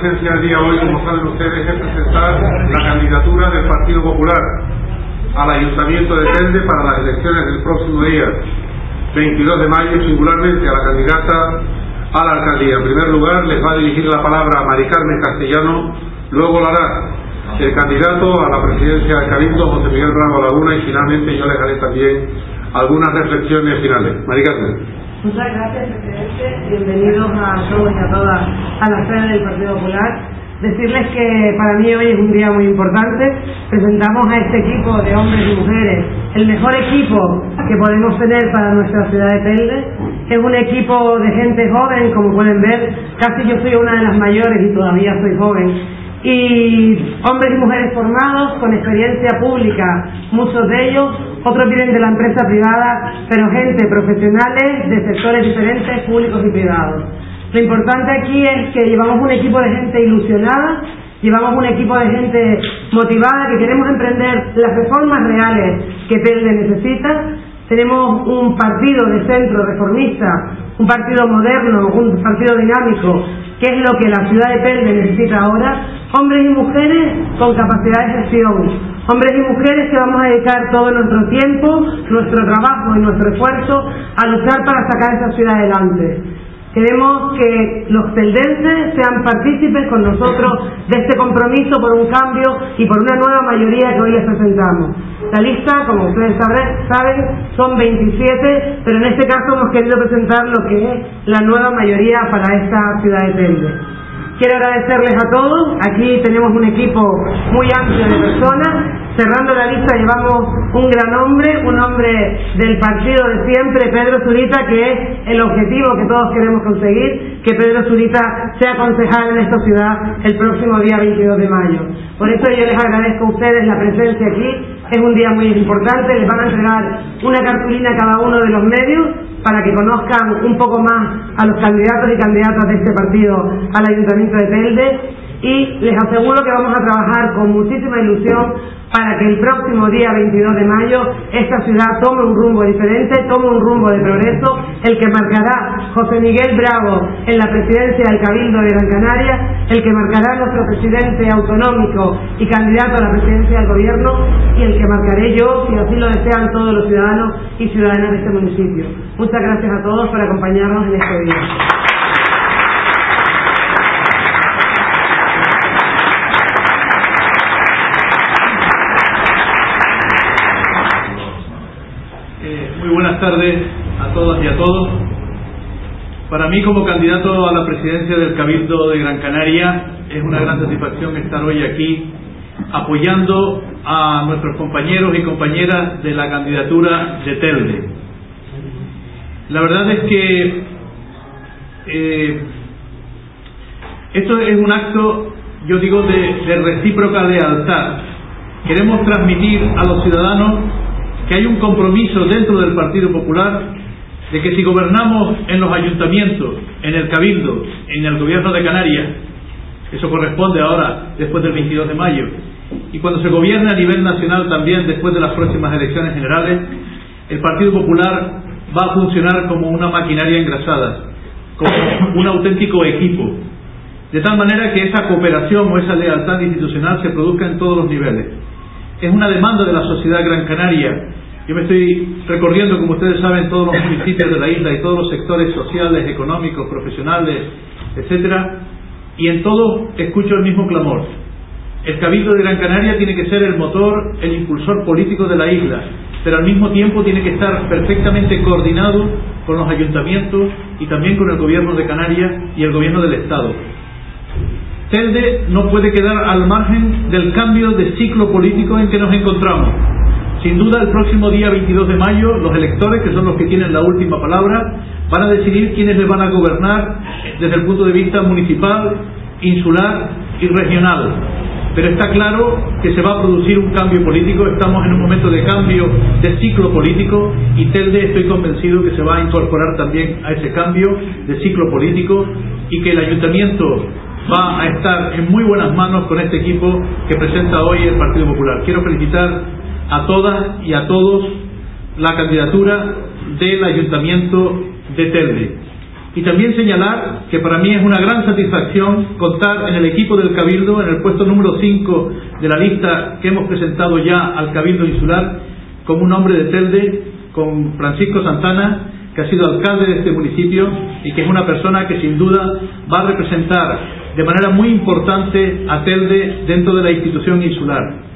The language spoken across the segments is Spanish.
El la comparecencia del día hoy, como saben ustedes, es presentar la candidatura del Partido Popular al Ayuntamiento de Telde para las elecciones del próximo día, 22 de mayo, singularmente a la candidata a la alcaldía. En primer lugar, les va a dirigir la palabra a Mari Carmen Castellano, luego lo hará el candidato a la presidencia de Cabildo, José Miguel Bravo Laguna, y finalmente yo les haré también algunas reflexiones finales. Mari Carmen. Muchas gracias, presidente. Bienvenidos a todos y a todas a la sede del Partido Popular. Decirles que para mí hoy es un día muy importante. Presentamos a este equipo de hombres y mujeres, el mejor equipo que podemos tener para nuestra ciudad de Telde. Es un equipo de gente joven, como pueden ver. Casi yo soy una de las mayores y todavía soy joven y hombres y mujeres formados con experiencia pública, muchos de ellos, otros vienen de la empresa privada, pero gente profesionales de sectores diferentes, públicos y privados. Lo importante aquí es que llevamos un equipo de gente ilusionada, llevamos un equipo de gente motivada que queremos emprender las reformas reales que Telde necesita. Tenemos un partido de centro reformista, un partido moderno, un partido dinámico, que es lo que la ciudad de Telde necesita ahora, hombres y mujeres con capacidad de gestión, hombres y mujeres que vamos a dedicar todo nuestro tiempo, nuestro trabajo y nuestro esfuerzo a luchar para sacar esa ciudad adelante. Queremos que los teldenses sean partícipes con nosotros de este compromiso por un cambio y por una nueva mayoría que hoy les presentamos. La lista, como ustedes saben, son 27, pero en este caso hemos querido presentar lo que es la nueva mayoría para esta ciudad de Telde. Quiero agradecerles a todos. Aquí tenemos un equipo muy amplio de personas. Cerrando la lista llevamos un gran hombre, un hombre del partido de siempre, Pedro Zurita, que es el objetivo que todos queremos conseguir, que Pedro Zurita sea concejal en esta ciudad el próximo día 22 de mayo. Por eso yo les agradezco a ustedes la presencia aquí. Es un día muy importante. Les van a entregar una cartulina a cada uno de los medios para que conozcan un poco más a los candidatos y candidatas de este partido al Ayuntamiento de Telde. Y les aseguro que vamos a trabajar con muchísima ilusión para que el próximo día 22 de mayo esta ciudad tome un rumbo diferente, tome un rumbo de progreso, el que marcará José Miguel Bravo en la presidencia del Cabildo de Gran Canaria, el que marcará nuestro presidente autonómico y candidato a la presidencia del gobierno y el que marcaré yo, si así lo desean todos los ciudadanos y ciudadanas de este municipio. Muchas gracias a todos por acompañarnos en este día. buenas tardes a todas y a Para mí, como candidato a la presidencia del Cabildo de Gran Canaria, es una gran satisfacción estar hoy aquí apoyando a nuestros compañeros y compañeras de la candidatura de Telde. La verdad es que eh, esto es un acto, yo digo, de, de recíproca lealtad. Queremos transmitir a los ciudadanos que hay un compromiso dentro del Partido Popular de que si gobernamos en los ayuntamientos, en el Cabildo, en el Gobierno de Canarias, eso corresponde ahora después del 22 de mayo, y cuando se gobierne a nivel nacional también después de las próximas elecciones generales, el Partido Popular va a funcionar como una maquinaria engrasada, como un auténtico equipo, de tal manera que esa cooperación o esa lealtad institucional se produzca en todos los niveles. Es una demanda de la sociedad gran canaria yo me estoy recorriendo, como ustedes saben, todos los municipios de la isla y todos los sectores sociales, económicos, profesionales, etcétera, y en todo escucho el mismo clamor. El Cabildo de Gran Canaria tiene que ser el motor, el impulsor político de la isla, pero al mismo tiempo tiene que estar perfectamente coordinado con los ayuntamientos y también con el gobierno de Canarias y el gobierno del Estado. Telde no puede quedar al margen del cambio de ciclo político en que nos encontramos sin duda, el próximo día 22 de mayo, los electores, que son los que tienen la última palabra, van a decidir quiénes les van a gobernar desde el punto de vista municipal, insular y regional. Pero está claro que se va a producir un cambio político, estamos en un momento de cambio de ciclo político y Telde estoy convencido que se va a incorporar también a ese cambio de ciclo político y que el ayuntamiento va a estar en muy buenas manos con este equipo que presenta hoy el Partido Popular. Quiero felicitar a todas y a todos la candidatura del Ayuntamiento de Telde. Y también señalar que para mí es una gran satisfacción contar en el equipo del Cabildo, en el puesto número 5 de la lista que hemos presentado ya al Cabildo Insular, como un hombre de Telde, con Francisco Santana, que ha sido alcalde de este municipio y que es una persona que sin duda va a representar de manera muy importante a Telde dentro de la institución insular.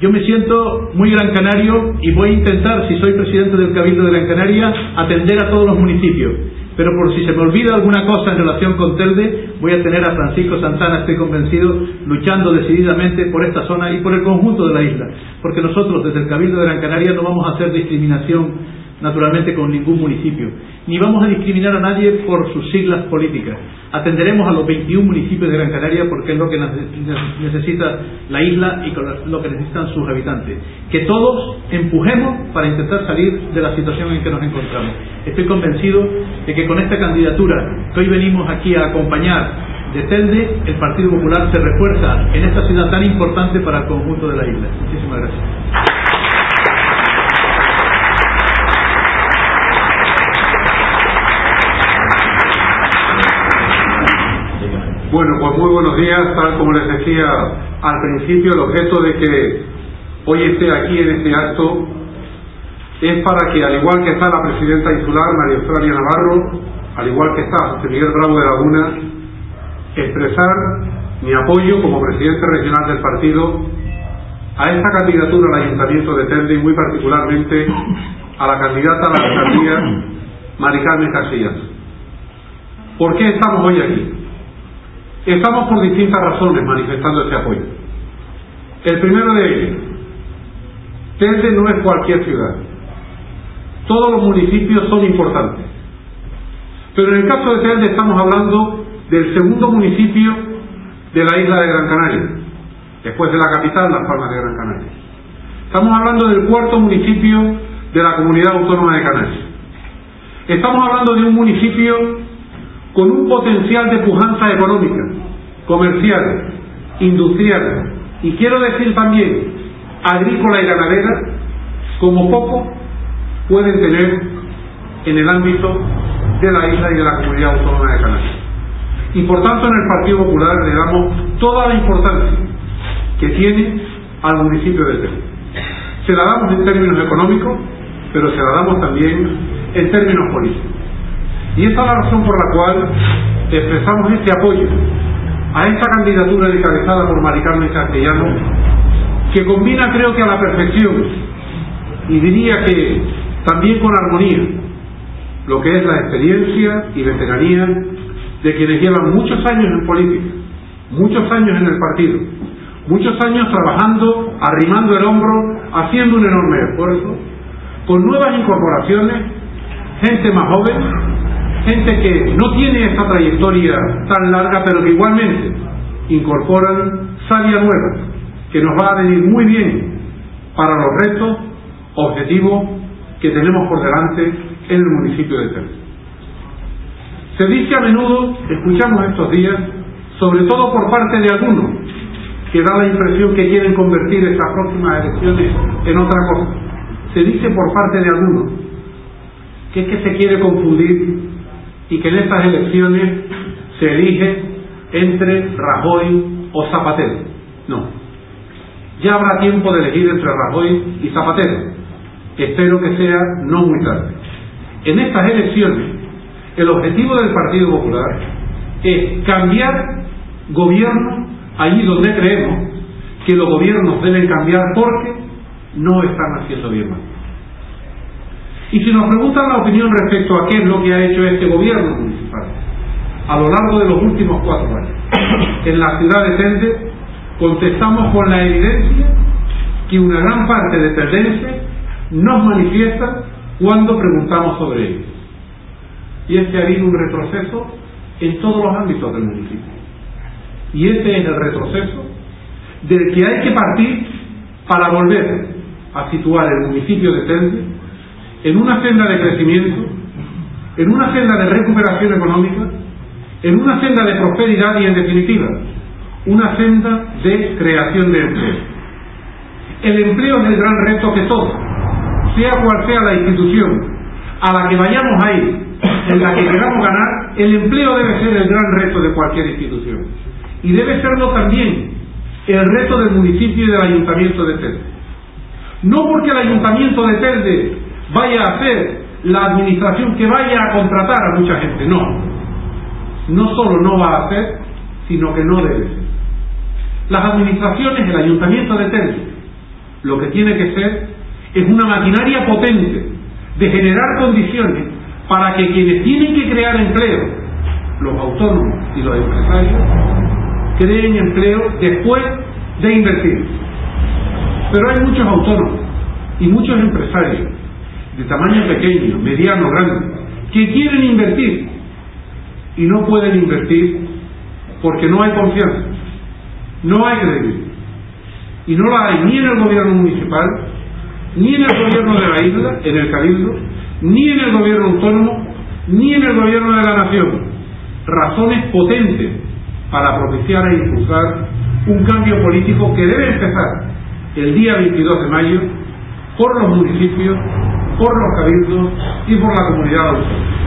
Yo me siento muy gran canario y voy a intentar, si soy presidente del Cabildo de Gran Canaria, atender a todos los municipios. Pero por si se me olvida alguna cosa en relación con Telde, voy a tener a Francisco Santana, estoy convencido, luchando decididamente por esta zona y por el conjunto de la isla, porque nosotros desde el Cabildo de Gran Canaria no vamos a hacer discriminación naturalmente con ningún municipio, ni vamos a discriminar a nadie por sus siglas políticas. Atenderemos a los 21 municipios de Gran Canaria porque es lo que necesita la isla y lo que necesitan sus habitantes. Que todos empujemos para intentar salir de la situación en que nos encontramos. Estoy convencido de que con esta candidatura que hoy venimos aquí a acompañar de Telde, el Partido Popular se refuerza en esta ciudad tan importante para el conjunto de la isla. Muchísimas gracias. Bueno, pues muy buenos días. Tal como les decía al principio, el objeto de que hoy esté aquí en este acto es para que, al igual que está la presidenta insular, María Australia Navarro, al igual que está José Miguel Bravo de Laguna, expresar mi apoyo como presidente regional del partido a esta candidatura al Ayuntamiento de Telde y muy particularmente a la candidata a la alcaldía Mari Carmen Casillas. ¿Por qué estamos hoy aquí? Estamos por distintas razones manifestando ese apoyo. El primero de ellos, Telde no es cualquier ciudad. Todos los municipios son importantes. Pero en el caso de Telde estamos hablando del segundo municipio de la isla de Gran Canaria, después de la capital, Las Palmas de Gran Canaria. Estamos hablando del cuarto municipio de la comunidad autónoma de Canarias. Estamos hablando de un municipio con un potencial de pujanza económica, comercial, industrial y quiero decir también agrícola y ganadera, como poco pueden tener en el ámbito de la isla y de la comunidad autónoma de Canarias. Y por tanto en el Partido Popular le damos toda la importancia que tiene al municipio de Telde. Se la damos en términos económicos, pero se la damos también en términos políticos. Y esa es la razón por la cual expresamos este apoyo a esta candidatura encabezada por Mari Carmen Castellano, que combina creo que a la perfección, y diría que también con armonía, lo que es la experiencia y veteranía de quienes llevan muchos años en política, muchos años en el partido, muchos años trabajando, arrimando el hombro, haciendo un enorme esfuerzo, con nuevas incorporaciones, gente más joven, gente que no tiene esta trayectoria tan larga, pero que igualmente incorporan savia nueva, que nos va a venir muy bien para los retos, objetivos que tenemos por delante en el municipio de Telde. Se dice a menudo, escuchamos estos días, sobre todo por parte de algunos, que da la impresión que quieren convertir estas próximas elecciones en otra cosa. Se dice por parte de algunos que es que se quiere confundir y que en estas elecciones se elige entre Rajoy o Zapatero. No. Ya habrá tiempo de elegir entre Rajoy y Zapatero. Espero que sea no muy tarde. En estas elecciones, el objetivo del Partido Popular es cambiar gobierno allí donde creemos que los gobiernos deben cambiar porque no están haciendo bien mal. Y si nos preguntan la opinión respecto a qué es lo que ha hecho este gobierno municipal a lo largo de los últimos cuatro años, en la ciudad de Tende contestamos con la evidencia que una gran parte de Tendense nos manifiesta cuando preguntamos sobre ello. Y es que ha habido un retroceso en todos los ámbitos del municipio. Y ese es el retroceso del que hay que partir para volver a situar el municipio de Tende en una senda de crecimiento, en una senda de recuperación económica, en una senda de prosperidad y, en definitiva, una senda de creación de empleo. El empleo es el gran reto que todos, sea cual sea la institución a la que vayamos a ir, en la que queramos ganar, el empleo debe ser el gran reto de cualquier institución. Y debe serlo también el reto del municipio y del ayuntamiento de Telde. No porque el ayuntamiento de Telde vaya a ser la administración que vaya a contratar a mucha gente, no. No solo no va a hacer, sino que no debe ser. Las administraciones, el ayuntamiento de Telde, lo que tiene que ser es una maquinaria potente de generar condiciones para que quienes tienen que crear empleo, los autónomos y los empresarios, creen empleo después de invertir. Pero hay muchos autónomos y muchos empresarios de tamaño pequeño, mediano, grande, que quieren invertir y no pueden invertir porque no hay confianza, no hay crédito. Y no la hay ni en el gobierno municipal, ni en el gobierno de la isla, en el cabildo, ni en el gobierno autónomo, ni en el gobierno de la nación. Razones potentes para propiciar e impulsar un cambio político que debe empezar el día 22 de mayo por los municipios, por los cabildos y por la comunidad autónoma.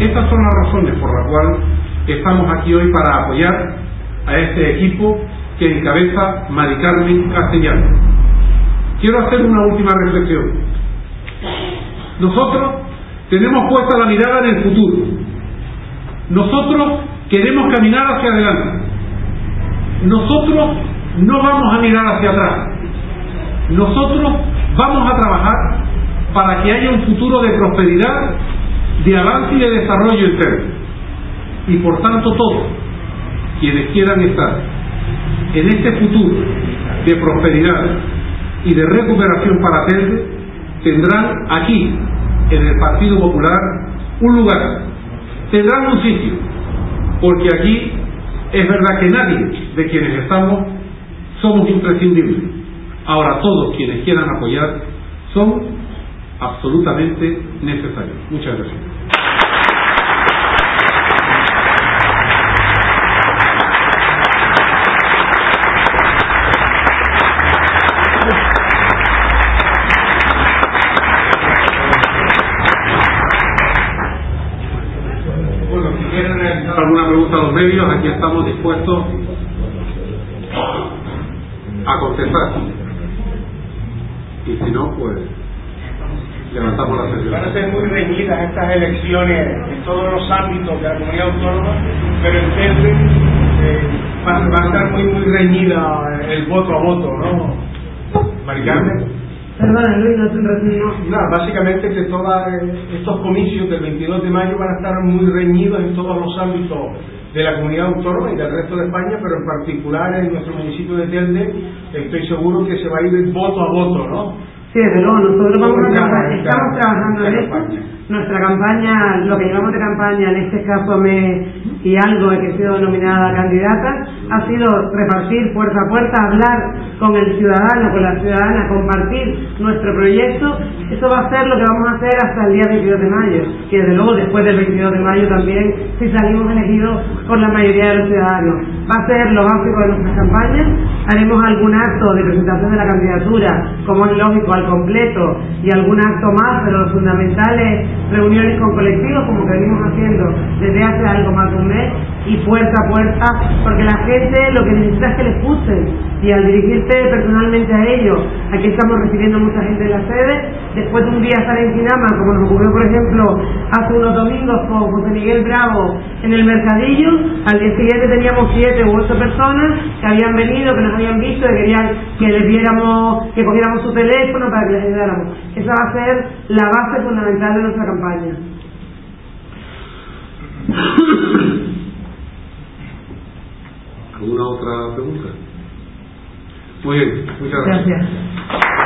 Estas son las razones por las cuales estamos aquí hoy para apoyar a este equipo que encabeza Mari Carmen Castellano. Quiero hacer una última reflexión. Nosotros tenemos puesta la mirada en el futuro. Nosotros queremos caminar hacia adelante. Nosotros no vamos a mirar hacia atrás. Nosotros vamos a trabajar para que haya un futuro de prosperidad, de avance y de desarrollo interno. Y por tanto todos, quienes quieran estar en este futuro de prosperidad y de recuperación para Telde, tendrán aquí, en el Partido Popular, un lugar, tendrán un sitio, porque aquí es verdad que nadie de quienes estamos somos imprescindibles. Ahora todos quienes quieran apoyar son absolutamente necesarios. Muchas gracias. Bueno, si quieren realizar alguna pregunta a los medios, aquí estamos dispuestos a contestar. Y si no, pues levantamos la sesión. Van a ser muy reñidas estas elecciones en todos los ámbitos de la comunidad autónoma, pero en Telde eh, va, va a estar muy, muy reñida el voto a voto, ¿no? Mari Carmen. Perdona, Luis, no te resumo. Nada, básicamente que todos estos comicios del 22 de mayo van a estar muy reñidos en todos los ámbitos de la comunidad autónoma y del resto de España, pero en particular en nuestro municipio de Telde, estoy seguro que se va a ir voto a voto, ¿no? Sí, desde luego, nosotros vamos a trabajar, estamos trabajando en esto. Nuestra campaña, lo que llevamos de campaña, en este caso mes y algo de que he sido nominada candidata, ha sido repartir puerta a puerta, hablar con el ciudadano, con la ciudadana, compartir nuestro proyecto. Eso va a ser lo que vamos a hacer hasta el día 22 de mayo. Y desde luego después del 22 de mayo también, si salimos elegidos por la mayoría de los ciudadanos. Va a ser lo básico de nuestras campañas. Haremos algún acto de presentación de la candidatura, como es lógico, completo, y algún acto más, pero lo fundamental es reuniones con colectivos, como que venimos haciendo desde hace algo más de un mes, y puerta a puerta, porque la gente lo que necesita es que le escuchen. Y al dirigirte personalmente a ellos, aquí estamos recibiendo mucha gente en la sede, después de un día estar en Quinama, como nos ocurrió por ejemplo hace unos domingos con José Miguel Bravo en el mercadillo, al día siguiente teníamos siete u ocho personas que habían venido, que nos habían visto, que querían que les viéramos, que cogiéramos su teléfono para que les ayudáramos. Esa va a ser la base fundamental de nuestra campaña. ¿Alguna otra pregunta? Muy bien, muchas gracias. Gracias.